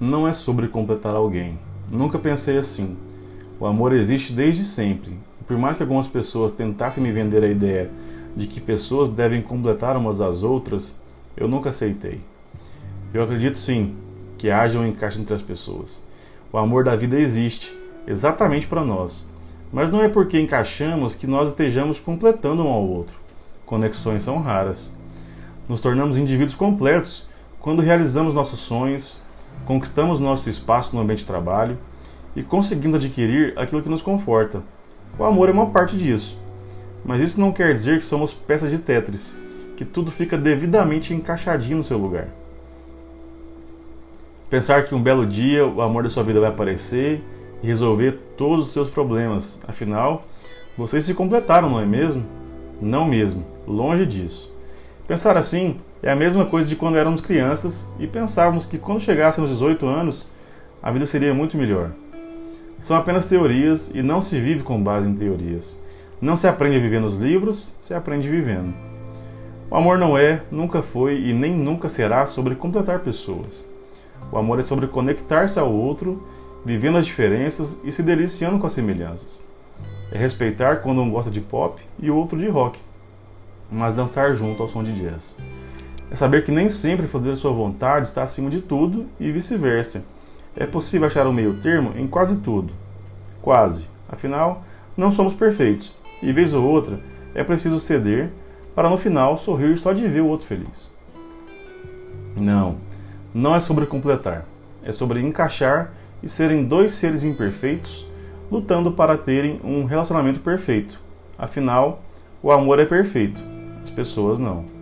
não é sobre completar alguém. Nunca pensei assim. O amor existe desde sempre. E por mais que algumas pessoas tentassem me vender a ideia de que pessoas devem completar umas às outras, eu nunca aceitei. Eu acredito sim que haja um encaixe entre as pessoas. O amor da vida existe, exatamente para nós. Mas não é porque encaixamos que nós estejamos completando um ao outro. Conexões são raras. Nos tornamos indivíduos completos quando realizamos nossos sonhos, conquistamos nosso espaço no ambiente de trabalho e conseguimos adquirir aquilo que nos conforta. O amor é uma parte disso. Mas isso não quer dizer que somos peças de Tetris, que tudo fica devidamente encaixadinho no seu lugar. Pensar que um belo dia o amor da sua vida vai aparecer e resolver todos os seus problemas. Afinal, vocês se completaram, não é mesmo? Não mesmo, longe disso. Pensar assim é a mesma coisa de quando éramos crianças e pensávamos que quando chegássemos aos 18 anos a vida seria muito melhor. São apenas teorias e não se vive com base em teorias. Não se aprende a viver nos livros, se aprende vivendo. O amor não é, nunca foi e nem nunca será sobre completar pessoas. O amor é sobre conectar-se ao outro, vivendo as diferenças e se deliciando com as semelhanças. É respeitar quando um gosta de pop e o outro de rock, mas dançar junto ao som de jazz. É saber que nem sempre fazer a sua vontade está acima de tudo e vice-versa. É possível achar um meio termo em quase tudo. Quase. Afinal, não somos perfeitos e vez ou outra é preciso ceder para no final sorrir só de ver o outro feliz. Não, não é sobre completar, é sobre encaixar e serem dois seres imperfeitos lutando para terem um relacionamento perfeito. Afinal, o amor é perfeito, as pessoas não.